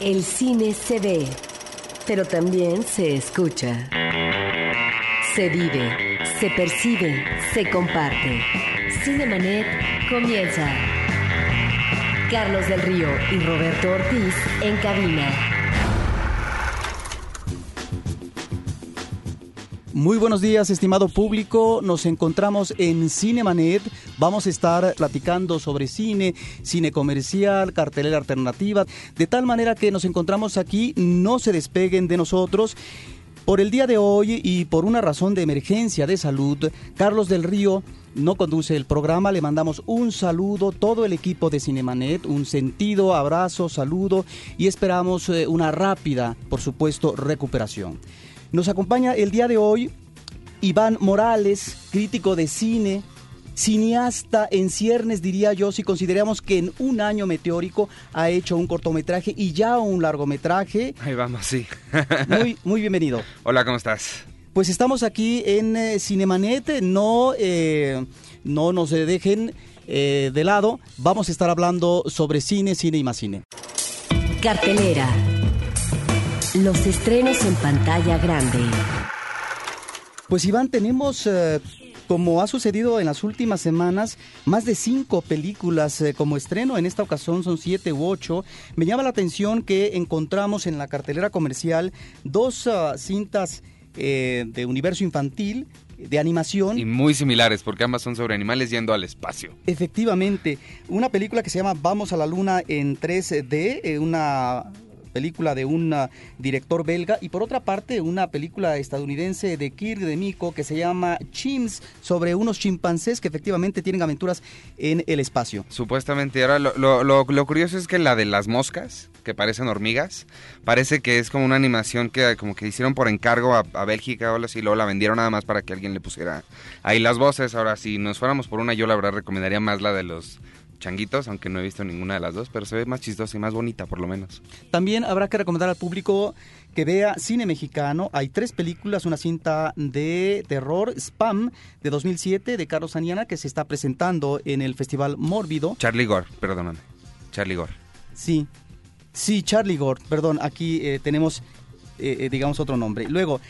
El cine se ve, pero también se escucha. Se vive, se percibe, se comparte. Cinemanet comienza. Carlos del Río y Roberto Ortiz en cabina. Muy buenos días, estimado público. Nos encontramos en Cinemanet. Vamos a estar platicando sobre cine, cine comercial, cartelera alternativa, de tal manera que nos encontramos aquí, no se despeguen de nosotros. Por el día de hoy y por una razón de emergencia de salud, Carlos del Río no conduce el programa. Le mandamos un saludo, todo el equipo de Cinemanet, un sentido abrazo, saludo y esperamos eh, una rápida, por supuesto, recuperación. Nos acompaña el día de hoy Iván Morales, crítico de cine, cineasta en ciernes, diría yo, si consideramos que en un año meteórico ha hecho un cortometraje y ya un largometraje. Ahí vamos, sí. muy, muy bienvenido. Hola, ¿cómo estás? Pues estamos aquí en eh, Cinemanet, no, eh, no nos dejen eh, de lado, vamos a estar hablando sobre cine, cine y más cine. Cartelera. Los estrenos en pantalla grande. Pues Iván, tenemos, eh, como ha sucedido en las últimas semanas, más de cinco películas eh, como estreno. En esta ocasión son siete u ocho. Me llama la atención que encontramos en la cartelera comercial dos ah, cintas eh, de universo infantil de animación. Y muy similares, porque ambas son sobre animales yendo al espacio. Efectivamente, una película que se llama Vamos a la Luna en 3D, eh, una película de un uh, director belga y por otra parte una película estadounidense de Kirk de Miko que se llama Chimps sobre unos chimpancés que efectivamente tienen aventuras en el espacio. Supuestamente, ahora lo, lo, curioso es que la de las moscas, que parecen hormigas, parece que es como una animación que como que hicieron por encargo a, a Bélgica o así, luego la vendieron nada más para que alguien le pusiera ahí las voces. Ahora, si nos fuéramos por una, yo la verdad recomendaría más la de los changuitos, aunque no he visto ninguna de las dos, pero se ve más chistosa y más bonita por lo menos. También habrá que recomendar al público que vea cine mexicano. Hay tres películas, una cinta de terror, Spam, de 2007, de Carlos Aniana, que se está presentando en el Festival Mórbido. Charlie Gore, perdóname. Charlie Gore. Sí, sí, Charlie Gore, perdón, aquí eh, tenemos, eh, eh, digamos, otro nombre. Luego,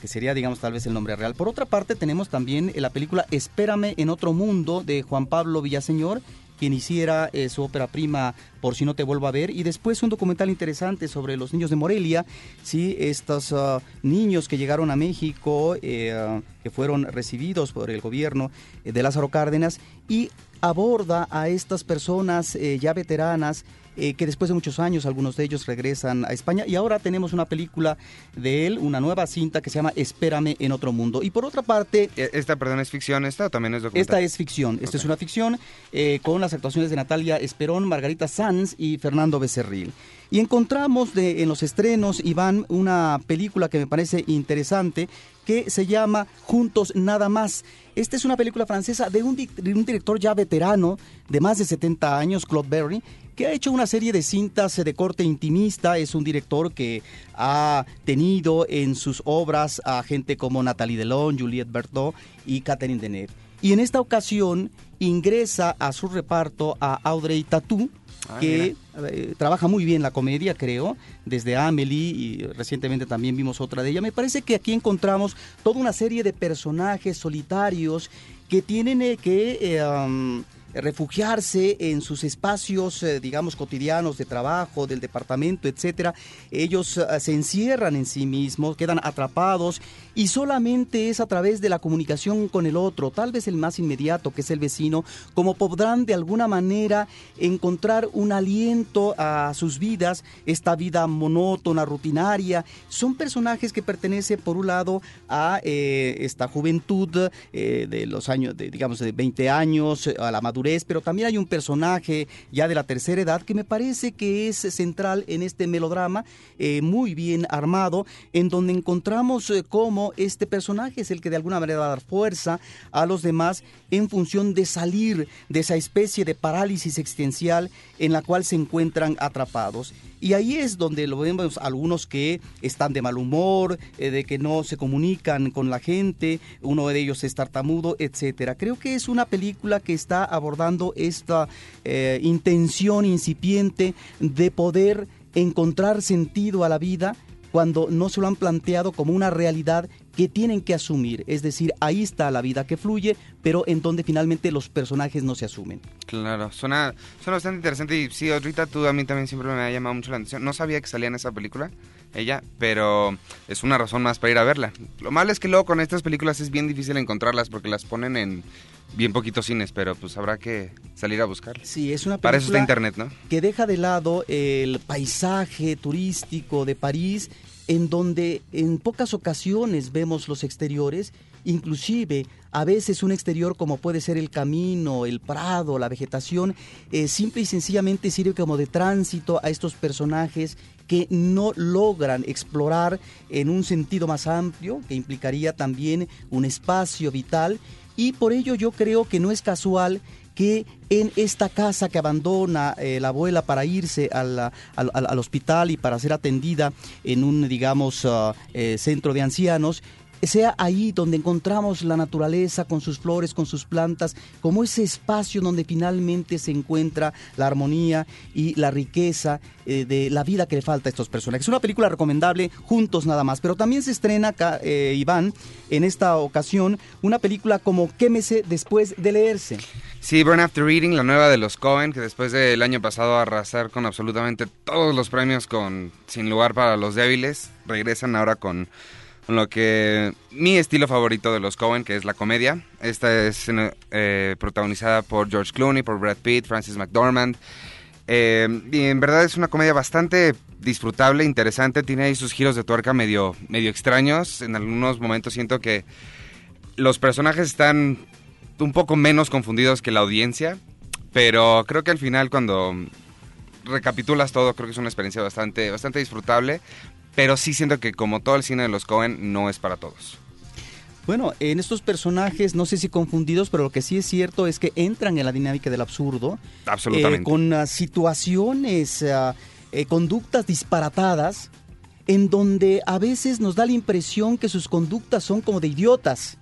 que sería, digamos, tal vez el nombre real. Por otra parte, tenemos también la película Espérame en otro mundo de Juan Pablo Villaseñor, quien hiciera eh, su ópera prima Por si no te vuelvo a ver, y después un documental interesante sobre los niños de Morelia, ¿sí? estos uh, niños que llegaron a México, eh, que fueron recibidos por el gobierno eh, de Lázaro Cárdenas, y aborda a estas personas ya veteranas eh, que después de muchos años algunos de ellos regresan a España y ahora tenemos una película de él, una nueva cinta que se llama Espérame en otro mundo. Y por otra parte... Esta, perdón, es ficción, esta o también es documental. Esta es ficción, esta okay. es una ficción eh, con las actuaciones de Natalia Esperón, Margarita Sanz y Fernando Becerril. Y encontramos de, en los estrenos, Iván, una película que me parece interesante que se llama Juntos Nada Más. Esta es una película francesa de un, de un, director ya veterano, de más de 70 años, Claude Berry, que ha hecho una serie de cintas de corte intimista. Es un director que ha tenido en sus obras a gente como Nathalie Delon, Juliette Berthaud y Catherine Deneuve. Y en esta ocasión ingresa a su reparto a Audrey Tautou, Ah, que eh, trabaja muy bien la comedia, creo, desde Amelie y recientemente también vimos otra de ella. Me parece que aquí encontramos toda una serie de personajes solitarios que tienen eh, que eh, um, refugiarse en sus espacios, eh, digamos, cotidianos de trabajo, del departamento, etcétera. Ellos uh, se encierran en sí mismos, quedan atrapados y solamente es a través de la comunicación con el otro, tal vez el más inmediato, que es el vecino, como podrán de alguna manera encontrar un aliento a sus vidas, esta vida monótona, rutinaria. Son personajes que pertenecen, por un lado, a eh, esta juventud eh, de los años, de, digamos, de 20 años, a la madurez pero también hay un personaje ya de la tercera edad que me parece que es central en este melodrama, eh, muy bien armado, en donde encontramos eh, este personaje es el que de alguna manera va a dar fuerza a los demás en función de salir de esa especie de parálisis existencial en la cual se encuentran atrapados. Y ahí es donde lo vemos algunos que están de mal humor, eh, de que no se comunican con la gente, uno de ellos es tartamudo, etcétera. Creo que es una película que está abordando esta eh, intención incipiente de poder encontrar sentido a la vida cuando no se lo han planteado como una realidad que tienen que asumir. Es decir, ahí está la vida que fluye, pero en donde finalmente los personajes no se asumen. Claro, suena, suena bastante interesante y sí, ahorita tú a mí también siempre me ha llamado mucho la atención. No sabía que salía en esa película ella, pero es una razón más para ir a verla. Lo malo es que luego con estas películas es bien difícil encontrarlas porque las ponen en bien poquitos cines, pero pues habrá que salir a buscarlas. Sí, es una película Para eso está internet, ¿no? Que deja de lado el paisaje turístico de París, en donde en pocas ocasiones vemos los exteriores, inclusive a veces un exterior como puede ser el camino, el prado, la vegetación, eh, simple y sencillamente sirve como de tránsito a estos personajes que no logran explorar en un sentido más amplio, que implicaría también un espacio vital y por ello yo creo que no es casual que en esta casa que abandona eh, la abuela para irse al, hospital y para ser atendida en un, digamos, ah, eh, centro de ancianos, sea ahí donde encontramos la naturaleza con sus flores, con sus plantas, como ese espacio donde finalmente se encuentra la armonía y la riqueza eh, de la vida que le falta a estos personajes. Es una película recomendable, juntos nada más, pero también se estrena acá, eh, Iván, en esta ocasión, una película como Quémese después de leerse. Sí, Burn After Reading, la nueva de los Cohen, que después del año pasado arrasar con absolutamente todos los premios con Sin lugar para los débiles, regresan ahora con lo que mi estilo favorito de los Cohen, que es la comedia. Esta es eh, protagonizada por George Clooney, por Brad Pitt, Francis McDormand. Eh, y en verdad es una comedia bastante disfrutable, interesante. Tiene ahí sus giros de tuerca medio, medio extraños. En algunos momentos siento que los personajes están un poco menos confundidos que la audiencia. Pero creo que al final cuando recapitulas todo, creo que es una experiencia bastante, bastante disfrutable. Pero sí siento que como todo el cine de los Cohen no es para todos. Bueno, en estos personajes, no sé si confundidos, pero lo que sí es cierto es que entran en la dinámica del absurdo. Absolutamente. Eh, con uh, situaciones, uh, eh, conductas disparatadas, en donde a veces nos da la impresión que sus conductas son como de idiotas.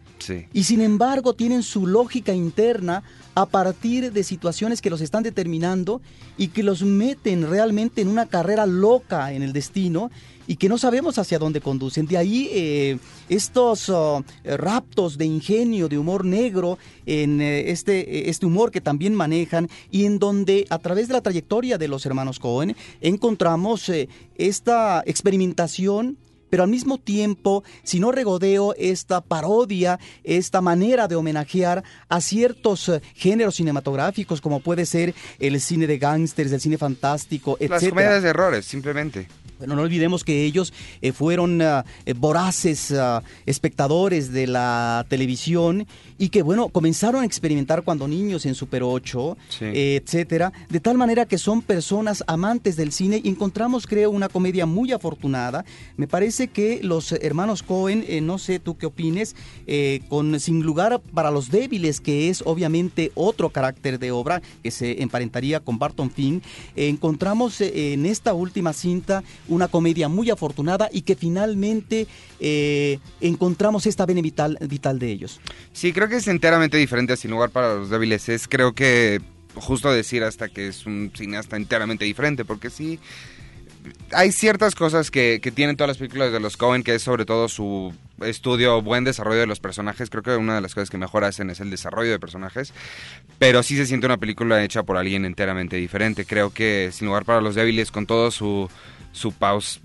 Y sin embargo tienen su lógica interna a partir de situaciones que los están determinando y que los meten realmente en una carrera loca en el destino y que no sabemos hacia dónde conducen. De ahí eh, estos oh, raptos de ingenio, de humor negro, en eh, este, este humor que también manejan y en donde a través de la trayectoria de los hermanos Cohen encontramos eh, esta experimentación pero al mismo tiempo, si no regodeo esta parodia, esta manera de homenajear a ciertos eh, géneros cinematográficos, como puede ser el cine de gángsters, el cine fantástico, etc. Las comedias de errores, simplemente. Bueno, no olvidemos que ellos eh, fueron ah, eh, voraces ah, espectadores de la televisión y que, bueno, comenzaron a experimentar cuando niños en Super 8, etcétera, de tal manera que son personas amantes del cine y encontramos, creo, una comedia muy afortunada. Me parece que los hermanos Cohen, eh, no sé tú qué opines, con Sin lugar para los débiles, que es obviamente otro carácter de obra que se emparentaría con Barton Fink, encontramos en esta última cinta una comedia muy afortunada y que finalmente eh, encontramos esta vena vital, vital de ellos. Sí, creo que es enteramente diferente a Sin lugar para los débiles. Es creo que justo decir hasta que es un cineasta enteramente diferente, porque sí hay ciertas cosas que, tienen todas las películas de los Cohen, que es sobre todo su estudio, buen desarrollo de los personajes. Creo que una de las cosas que mejor hacen es el desarrollo de personajes. Pero sí se siente una película hecha por alguien enteramente diferente. Creo que Sin lugar para los débiles, con todo su su,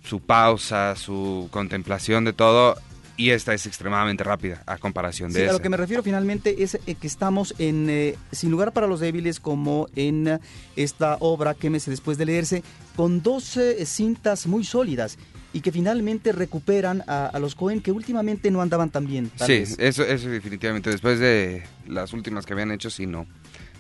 su pausa, su contemplación de todo, y esta es extremadamente rápida a comparación de sí, A lo que me refiero finalmente es eh, que estamos en eh, Sin lugar para los débiles como en eh, esta obra que me después de leerse con dos cintas muy sólidas y que finalmente recuperan a, los Cohen que últimamente no andaban tan bien. Sí, eso, eso definitivamente después de las últimas que habían hecho sí no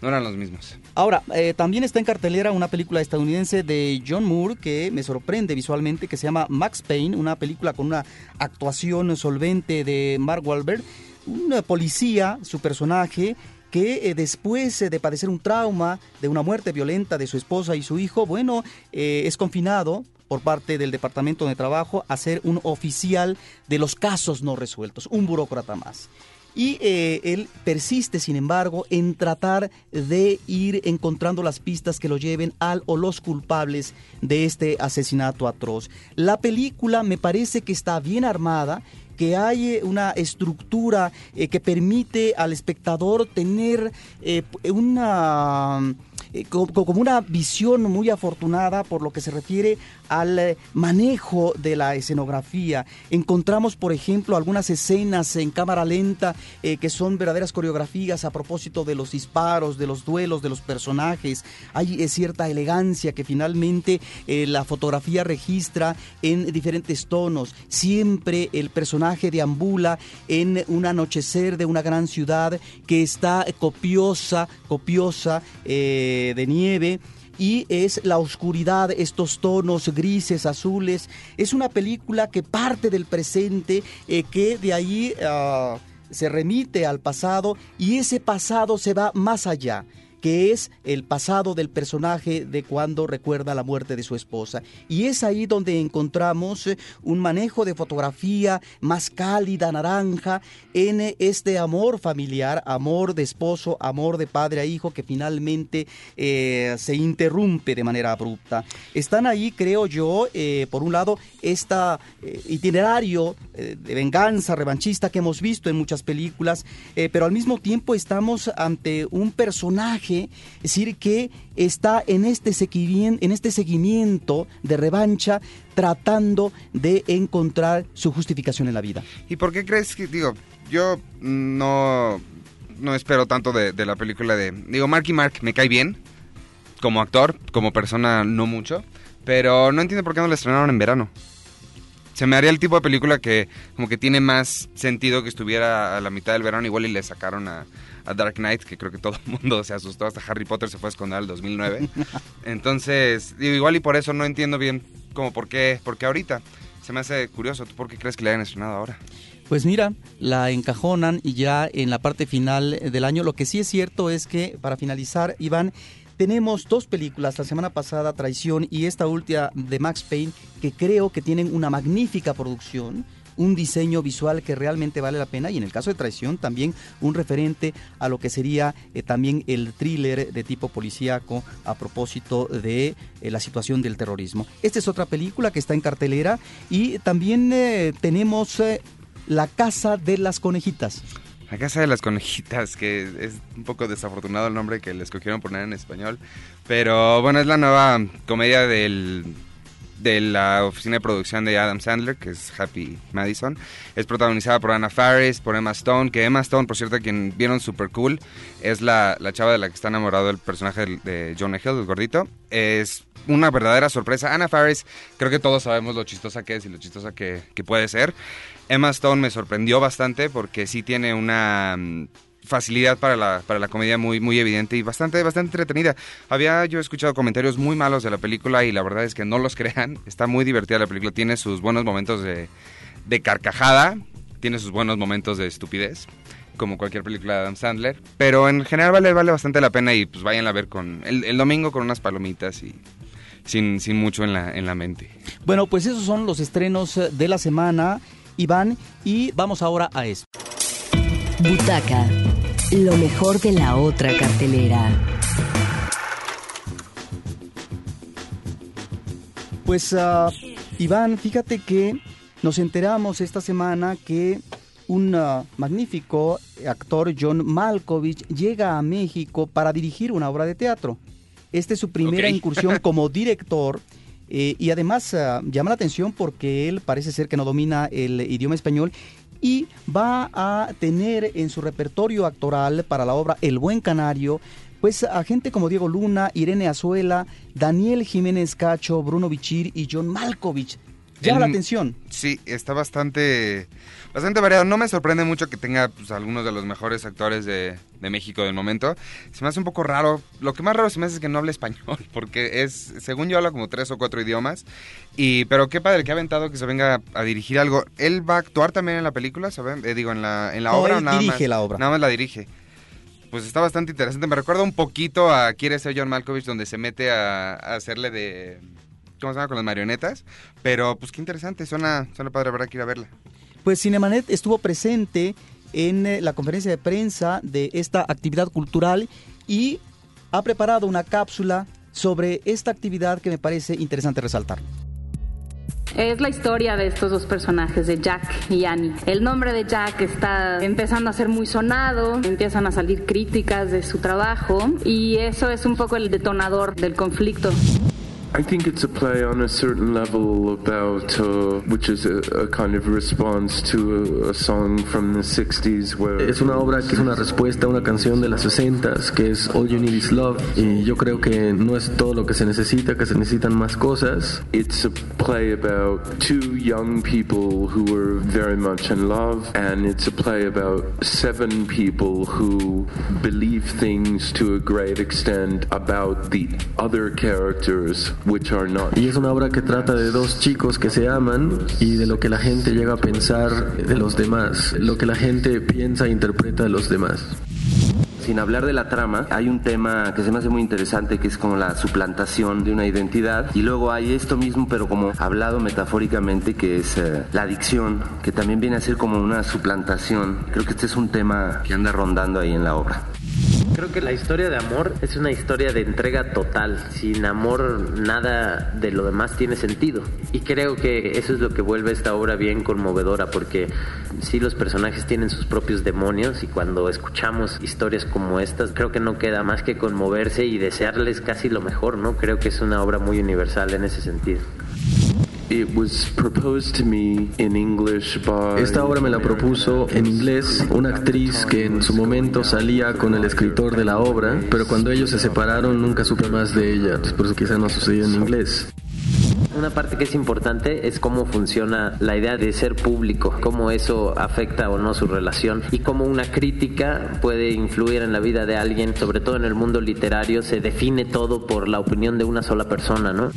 no eran los mismos. Ahora, eh, también está en cartelera una película estadounidense de John Moore que me sorprende visualmente, que se llama Max Payne, una película con una actuación solvente de Mark Wahlberg, un policía, su personaje, que eh, después eh, de padecer un trauma de una muerte violenta de su esposa y su hijo, bueno, es confinado por parte del Departamento de Trabajo a ser un oficial de los casos no resueltos, un burócrata más. Y eh, él persiste, sin embargo, en tratar de ir encontrando las pistas que lo lleven al o los culpables de este asesinato atroz. La película me parece que está bien armada, que hay eh, una estructura eh, que permite al espectador tener una como una visión muy afortunada por lo que se refiere al eh, manejo de la escenografía. Encontramos, por ejemplo, algunas escenas en cámara lenta eh, que son verdaderas coreografías a propósito de los disparos, de los duelos, de los personajes. Hay eh, cierta elegancia que finalmente la fotografía registra en diferentes tonos. Siempre el personaje deambula en un anochecer de una gran ciudad que está copiosa, copiosa de nieve y es la oscuridad, estos tonos grises, azules. Es una película que parte del presente, eh, que de ahí ah, se remite al pasado y ese pasado se va más allá que es el pasado del personaje de cuando recuerda la muerte de su esposa. Y es ahí donde encontramos eh, un manejo de fotografía más cálida, naranja, en eh, este amor familiar, amor de esposo, amor de padre a hijo, que finalmente eh, se interrumpe de manera abrupta. Están ahí, creo yo, por un lado, este itinerario de venganza revanchista que hemos visto en muchas películas, pero al mismo tiempo estamos ante un personaje es decir, que está en este, seguimiento, en este seguimiento de revancha tratando de encontrar su justificación en la vida. ¿Y por qué crees que, digo, yo no, no espero tanto de, la película de, digo, Marky Mark me cae bien, como actor, como persona no mucho, pero no entiendo por qué no la estrenaron en verano se me haría el tipo de película que como que tiene más sentido que estuviera a la mitad del verano igual y le sacaron a, a Dark Knight, que creo que todo el mundo se asustó, hasta Harry Potter se fue a esconder el 2009. Entonces, digo, igual y por eso no entiendo bien como por qué, por qué ahorita. Se me hace curioso, ¿tú por qué crees que le hayan estrenado ahora? Pues mira, la encajonan y ya en la parte final del año. Lo que sí es cierto es que, para finalizar, Iván, tenemos dos películas, la semana pasada Traición y esta última de Max Payne, que creo que tienen una magnífica producción un diseño visual que realmente vale la pena y en el caso de Traición también un referente a lo que sería eh, también el thriller de tipo policíaco a propósito de eh, la situación del terrorismo. Esta es otra película que está en cartelera y también eh, tenemos La Casa de las Conejitas. La Casa de las Conejitas, que es un poco desafortunado el nombre que les escogieron poner en español, pero bueno, es la nueva comedia del de la oficina de producción de Adam Sandler, que es Happy Madison. Es protagonizada por Anna Faris, por Emma Stone, que Emma Stone, por cierto, quien vieron super cool, es la, la chava de la que está enamorado el personaje de Jonah Hill, el gordito. Es una verdadera sorpresa. Anna Faris, creo que todos sabemos lo chistosa que es y lo chistosa que, que puede ser. Emma Stone me sorprendió bastante porque sí tiene una mm, facilidad para la, para la comedia muy, muy evidente y bastante, bastante entretenida. Había yo escuchado comentarios muy malos de la película y la verdad es que no los crean. Está muy divertida la película, tiene sus buenos momentos de, de carcajada, tiene sus buenos momentos de estupidez como cualquier película de Adam Sandler, pero en general vale, vale bastante la pena y pues vayan a ver con el, el domingo con unas palomitas y sin, sin mucho en la, en la mente. Bueno, pues esos son los estrenos de la semana, Iván, y vamos ahora a esto. Butaca, lo mejor de la otra cartelera. Pues uh, Iván, fíjate que nos enteramos esta semana que un uh, magnífico actor, John Malkovich, llega a México para dirigir una obra de teatro. Esta es su primera incursión como director. Eh, y además uh, llama la atención porque él parece ser que no domina el idioma español y va a tener en su repertorio actoral para la obra El Buen Canario pues a gente como Diego Luna, Irene Azuela, Daniel Jiménez Cacho, Bruno Bichir y John Malkovich. Llama la atención. Sí, está bastante, bastante variado. No me sorprende mucho que tenga pues, algunos de los mejores actores de, de, México del momento. Se me hace un poco raro. Lo que más raro se me hace es que no hable español, porque es, según yo, habla como tres o cuatro idiomas. Y, pero qué padre que ha aventado que se venga a dirigir algo. ¿Él va a actuar también en la película? ¿saben? Eh, digo, en la, en la obra. Él dirige la obra. Nada más la dirige pues está bastante interesante. Me recuerda un poquito a Quiere ser John Malkovich, donde se mete a hacerle de ¿cómo se llama? Con las marionetas. Pero pues qué interesante, suena, suena padre, habrá que ir a verla. Pues Cinemanet estuvo presente en eh, la conferencia de prensa de esta actividad cultural y ha preparado una cápsula sobre esta actividad que me parece interesante resaltar. Es la historia de estos dos personajes, de Jack y Annie. El nombre de Jack está empezando a ser muy sonado, empiezan a salir críticas de su trabajo y eso es un poco el detonador del conflicto. I think it's a play on a certain level about, uh, which is a, a, kind of response to a, a, song from the 60s where... Es una obra que es una respuesta a una canción de las 60s que es All You Need Is Love y yo creo que no es todo lo que se necesita, que se necesitan más cosas. It's a play about two young people who were very much in love and it's a play about seven people who believe things to a great extent about the other characters y es una obra que trata de dos chicos que se aman y de lo que la gente llega a pensar de los demás, lo que la gente piensa e interpreta de los demás sin hablar de la trama, hay un tema que se me hace muy interesante que es como la suplantación de una identidad y luego hay esto mismo pero como hablado metafóricamente que es eh, la adicción, que también viene a ser como una suplantación. Creo que este es un tema que anda rondando ahí en la obra. Creo que la historia de amor es una historia de entrega total. Sin amor nada de lo demás tiene sentido. Y creo que eso es lo que vuelve esta obra bien conmovedora porque sí los personajes tienen sus propios demonios y cuando escuchamos historias como estas creo que no queda más que conmoverse y desearles casi lo mejor, ¿no? Creo que es una obra muy universal en ese sentido. Esta obra me la propuso en inglés una actriz que en su momento salía con el escritor de la obra, pero cuando ellos se separaron nunca supe más de ella, por eso quizá no sucedió en inglés. Una parte que es importante es cómo funciona la idea de ser público, cómo eso afecta o no su relación y cómo una crítica puede influir en la vida de alguien, sobre todo en el mundo literario, se define todo por la opinión de una sola persona, ¿no?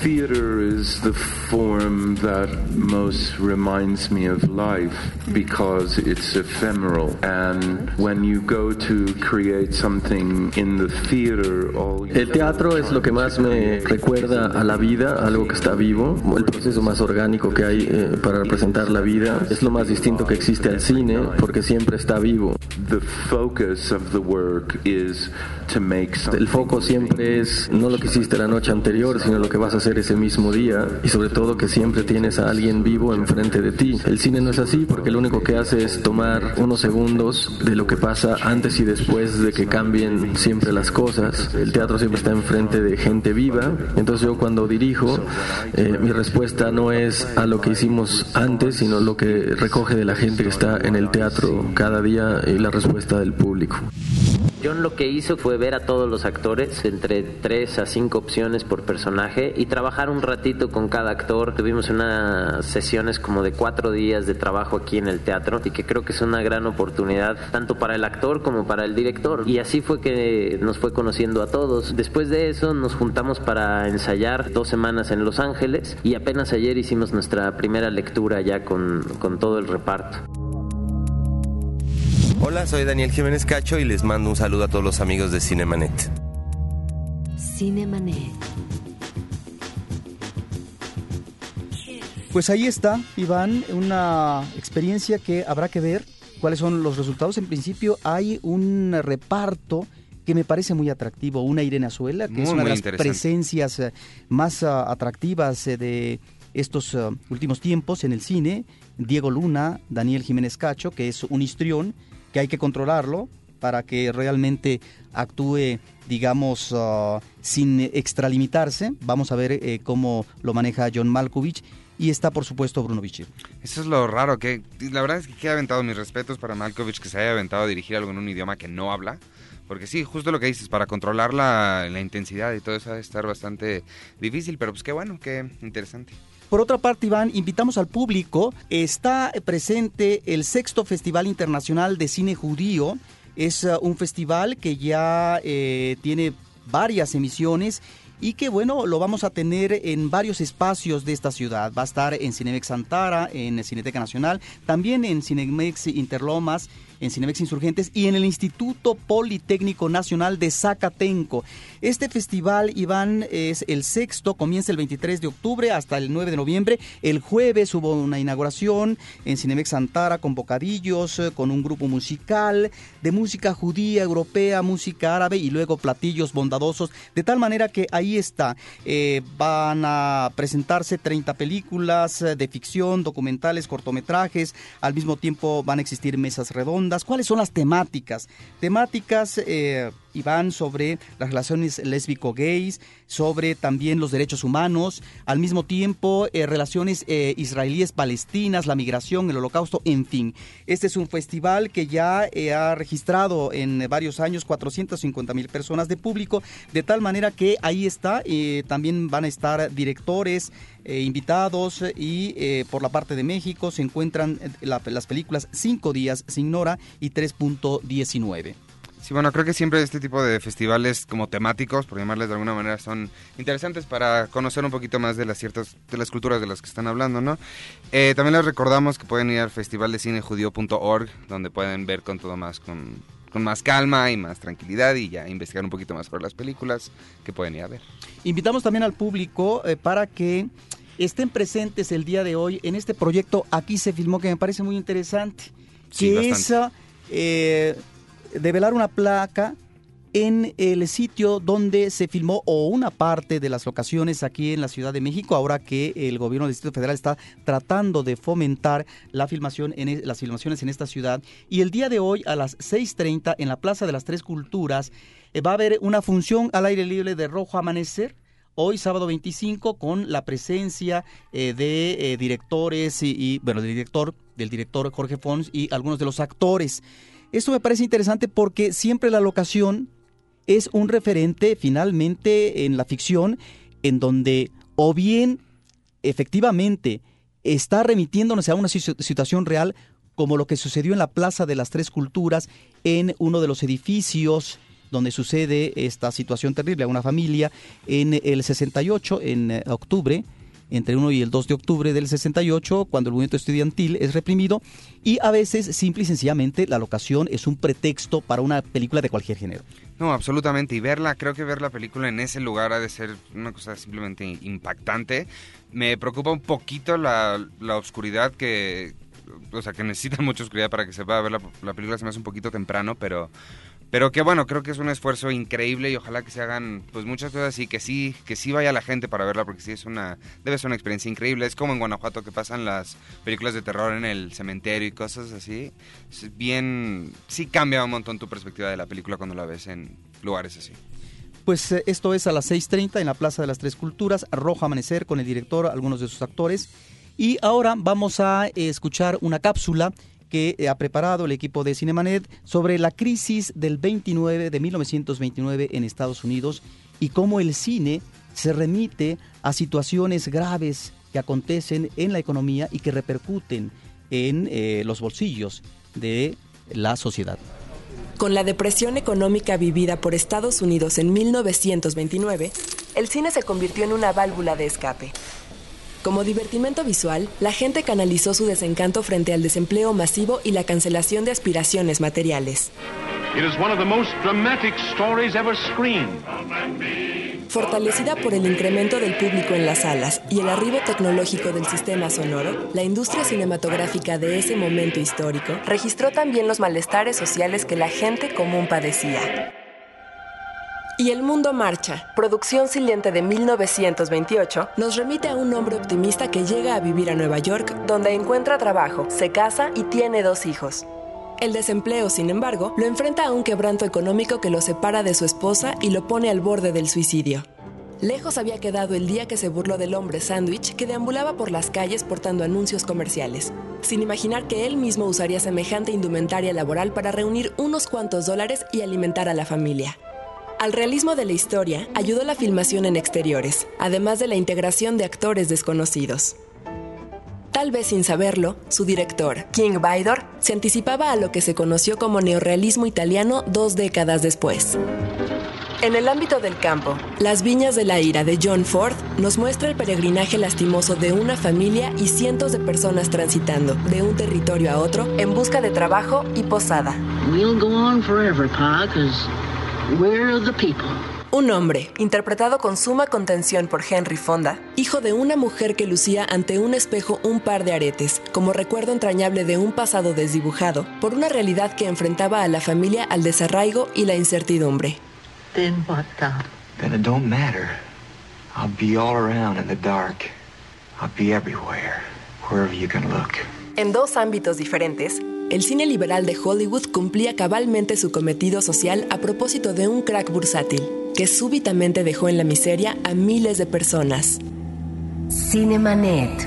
Theater is the form that most reminds me of life because it's ephemeral. And when you go to create something in the theater, all El teatro es lo que más me recuerda a la vida, algo que está vivo, el proceso más orgánico que hay eh, para representar la vida. Es lo más distinto que existe al cine porque siempre está vivo. The focus of the work is to make El foco siempre es no lo que hiciste la noche anterior, sino lo que vas a hacer ese mismo día y sobre todo que siempre tienes a alguien vivo enfrente de ti. El cine no es así porque lo único que hace es tomar unos segundos de lo que pasa antes y después de que cambien siempre las cosas. El teatro siempre está enfrente de gente viva, entonces yo cuando dirijo eh, mi respuesta no es a lo que hicimos antes, sino lo que recoge de la gente que está en el teatro cada día y la respuesta del público. John lo que hizo fue ver a todos los actores entre tres a cinco opciones por personaje y trabajar un ratito con cada actor. Tuvimos unas sesiones como de cuatro días de trabajo aquí en el teatro y que creo que es una gran oportunidad tanto para el actor como para el director. Y así fue que nos fue conociendo a todos. Después de eso nos juntamos para ensayar dos semanas en Los Ángeles y apenas ayer hicimos nuestra primera lectura ya con, con todo el reparto. Hola, soy Daniel Jiménez Cacho y les mando un saludo a todos los amigos de Cinemanet. Cinemanet. Pues ahí está, Iván, una experiencia que habrá que ver cuáles son los resultados. En principio hay un reparto que me parece muy atractivo, una Irene Azuela, que es una de las presencias eh, más ah, atractivas eh, de estos últimos tiempos en el cine, Diego Luna, Daniel Jiménez Cacho, que es un histrión, que hay que controlarlo para que realmente actúe, digamos, uh, sin extralimitarse. Vamos a ver eh, cómo lo maneja John Malkovich. Y está, por supuesto, Bruno Bichir. Eso es lo raro, que la verdad es que queda aventado mis respetos para Malkovich que se haya aventado a dirigir algo en un idioma que no habla. Porque sí, justo lo que dices, para controlar la, la intensidad y todo eso va a estar bastante difícil, pero pues qué bueno, qué interesante. Por otra parte, Iván, invitamos al público. Está presente el sexto Festival Internacional de Cine Judío. Es uh, un festival que ya eh, tiene varias emisiones y que bueno, lo vamos a tener en varios espacios de esta ciudad. Va a estar en Cinemex Santara, en Cineteca Nacional, también en Cinemex Interlomas en Cinemex Insurgentes y en el Instituto Politécnico Nacional de Zacatenco. Este festival, Iván, es el sexto, comienza el 23 de octubre hasta el 9 de noviembre. El jueves hubo una inauguración en Cinemex Santara con bocadillos, eh, con un grupo musical de música judía, europea, música árabe y luego platillos bondadosos, de tal manera que ahí está. Eh, van a presentarse 30 películas eh, de ficción, documentales, cortometrajes, al mismo tiempo van a existir mesas redondas. ¿Cuáles son las temáticas? Temáticas... Eh, y van sobre las relaciones lésbico-gays, sobre también los derechos humanos, al mismo tiempo eh, relaciones eh, israelíes-palestinas, la migración, el holocausto, en fin. Este es un festival que ya eh, ha registrado en varios años 450 mil personas de público, de tal manera que ahí está, también van a estar directores, invitados y por la parte de México se encuentran las películas Cinco días sin Nora y 3.19. Sí, bueno, creo que siempre este tipo de festivales como temáticos, por llamarles de alguna manera, son interesantes para conocer un poquito más de las ciertas, de las culturas de las que están hablando, ¿no? Eh, también les recordamos que pueden ir al festival de cinejudío.org, donde pueden ver con todo más, con, con más calma y más tranquilidad y ya investigar un poquito más sobre las películas que pueden ir a ver. Invitamos también al público eh, para que estén presentes el día de hoy en este proyecto Aquí se filmó que me parece muy interesante. Sí, que es eh, develar una placa en el sitio donde se filmó o una parte de las locaciones aquí en la Ciudad de México, ahora que el gobierno del Distrito Federal está tratando de fomentar la filmación en e, las filmaciones en esta ciudad. Y el día de hoy a las 6.30 en la Plaza de las Tres Culturas eh, va a haber una función al aire libre de Rojo Amanecer hoy sábado 25 con la presencia eh, de eh, directores y, y, bueno, del director, del director Jorge Fons y algunos de los actores. Esto me parece interesante porque siempre la locación es un referente finalmente en la ficción en donde o bien efectivamente está remitiéndonos a una situación real como lo que sucedió en la Plaza de las Tres Culturas en uno de los edificios donde sucede esta situación terrible a una familia en el 68, en eh, octubre, entre 1 y el 2 de octubre del 68, cuando el movimiento estudiantil es reprimido, y a veces, simple y sencillamente, la locación es un pretexto para una película de cualquier género. No, absolutamente, y verla, creo que ver la película en ese lugar ha de ser una cosa simplemente impactante. Me preocupa un poquito la, la oscuridad que, o sea, que necesita mucha oscuridad para que se pueda ver la, la película, se me hace un poquito temprano, pero pero que bueno, creo que es un esfuerzo increíble y ojalá que se hagan pues muchas cosas y que sí, que sí vaya la gente para verla porque sí es una debe ser una experiencia increíble. Es como en Guanajuato que pasan las películas de terror en el cementerio y cosas así. Bien sí cambia un montón tu perspectiva de la película cuando la ves en lugares así. Pues eh, esto es a las 6:30 en la Plaza de las Tres Culturas, Rojo Amanecer con el director, algunos de sus actores. Y ahora vamos a escuchar una cápsula que ha preparado el equipo de Cinemanet sobre la crisis del 29 de 1929 en Estados Unidos y cómo el cine se remite a situaciones graves que acontecen en la economía y que repercuten en eh, los bolsillos de la sociedad. Con la depresión económica vivida por Estados Unidos en 1929, el cine se convirtió en una válvula de escape. Como divertimento visual, la gente canalizó su desencanto frente al desempleo masivo y la cancelación de aspiraciones materiales. Fortalecida por el incremento del público en las salas y el arribo tecnológico del sistema sonoro, la industria cinematográfica de ese momento histórico registró también los malestares sociales que la gente común padecía. Y El Mundo Marcha, producción silente de 1928, nos remite a un hombre optimista que llega a vivir a Nueva York, donde encuentra trabajo, se casa y tiene dos hijos. El desempleo, sin embargo, lo enfrenta a un quebranto económico que lo separa de su esposa y lo pone al borde del suicidio. Lejos había quedado el día que se burló del hombre sándwich que deambulaba por las calles portando anuncios comerciales, sin imaginar que él mismo usaría semejante indumentaria laboral para reunir unos cuantos dólares y alimentar a la familia. Al realismo de la historia ayudó la filmación en exteriores, además de la integración de actores desconocidos. Tal vez sin saberlo, su director, King Vidor, se anticipaba a lo que se conoció como neorrealismo italiano dos décadas después. En el ámbito del campo, Las Viñas de la Ira de John Ford nos muestra el peregrinaje lastimoso de una familia y cientos de personas transitando de un territorio a otro en busca de trabajo y posada. Un hombre, interpretado con suma contención por Henry Fonda, hijo de una mujer que lucía ante un espejo un par de aretes, como recuerdo entrañable de un pasado desdibujado, por una realidad que enfrentaba a la familia al desarraigo y la incertidumbre. Then what? Then it don't matter. I'll be all around in the dark. I'll be everywhere, wherever you can look. En dos ámbitos diferentes, el cine liberal de Hollywood cumplía cabalmente su cometido social a propósito de un crack bursátil, que súbitamente dejó en la miseria a miles de personas. Cinemanet.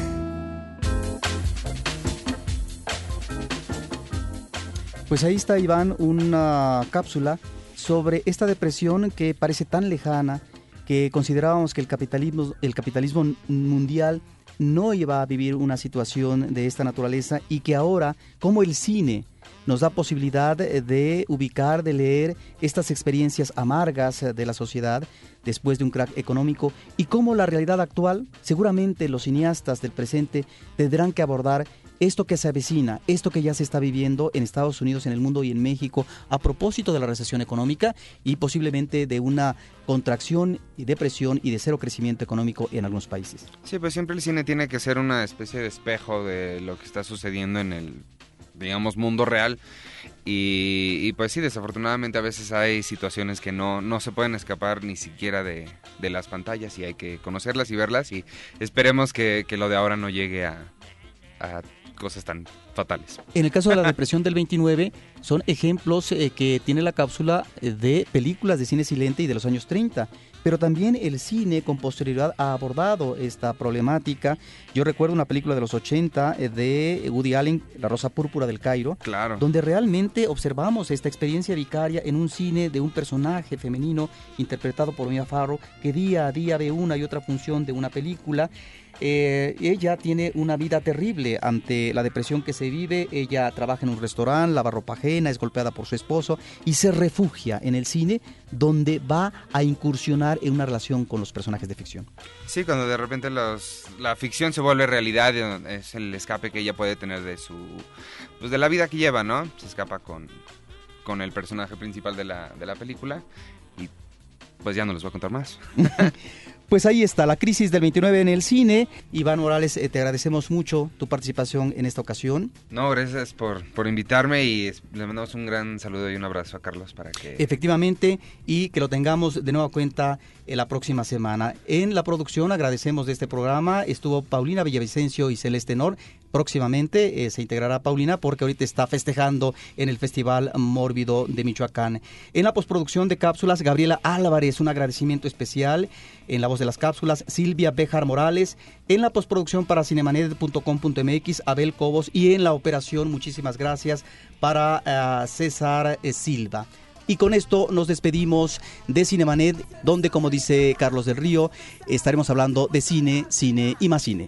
Pues ahí está, Iván, una cápsula sobre esta depresión que parece tan lejana que considerábamos que el capitalismo, el capitalismo mundial no iba a vivir una situación de esta naturaleza y que ahora, como el cine, nos da posibilidad de ubicar, de leer estas experiencias amargas de la sociedad después de un crack económico y cómo la realidad actual, seguramente los cineastas del presente tendrán que abordar esto que se avecina, esto que ya se está viviendo en Estados Unidos, en el mundo y en México a propósito de la recesión económica y posiblemente de una contracción y depresión y de cero crecimiento económico en algunos países. Sí, pues siempre el cine tiene que ser una especie de espejo de lo que está sucediendo en el, digamos, mundo real. Y, pues sí, desafortunadamente a veces hay situaciones que no, no se pueden escapar ni siquiera de, de las pantallas y hay que conocerlas y verlas y esperemos que, que lo de ahora no llegue a, a cosas tan fatales. En el caso de la depresión del 29, son ejemplos eh, que tiene la cápsula eh, de películas de cine silente y de los años 30 pero también el cine con posterioridad ha abordado esta problemática. Yo recuerdo una película de los 80 eh, de Woody Allen, La Rosa Púrpura del Cairo, claro. donde realmente observamos esta experiencia vicaria en un cine de un personaje femenino interpretado por Mia Farrow que día a día ve una y otra función de una película eh, ella tiene una vida terrible ante la depresión que se vive. Ella trabaja en un restaurante, lava ropa ajena, es golpeada por su esposo y se refugia en el cine donde va a incursionar en una relación con los personajes de ficción. Sí, cuando de repente los, la ficción se vuelve realidad, es el escape que ella puede tener de su pues de la vida que lleva, ¿no? Se escapa con, con el personaje principal de la, de la película y pues ya no les voy a contar más. Pues ahí está, la crisis del 29 en el cine. Iván Morales, eh, te agradecemos mucho tu participación en esta ocasión. No, gracias por, por invitarme y le mandamos un gran saludo y un abrazo a Carlos para que... Efectivamente, y que lo tengamos de nueva cuenta en la próxima semana. En la producción agradecemos de este programa, estuvo Paulina Villavicencio y Celeste Nor. Próximamente eh, se integrará Paulina porque ahorita está festejando en el Festival Mórbido de Michoacán. En la postproducción de cápsulas, Gabriela Álvarez, un agradecimiento especial. En la voz de las cápsulas, Silvia Bejar Morales. En la postproducción para cinemanet.com.mx, Abel Cobos. Y en la operación, muchísimas gracias para eh, César eh, Silva. Y con esto nos despedimos de Cinemanet, donde, como dice Carlos del Río, estaremos hablando de cine, cine y más cine.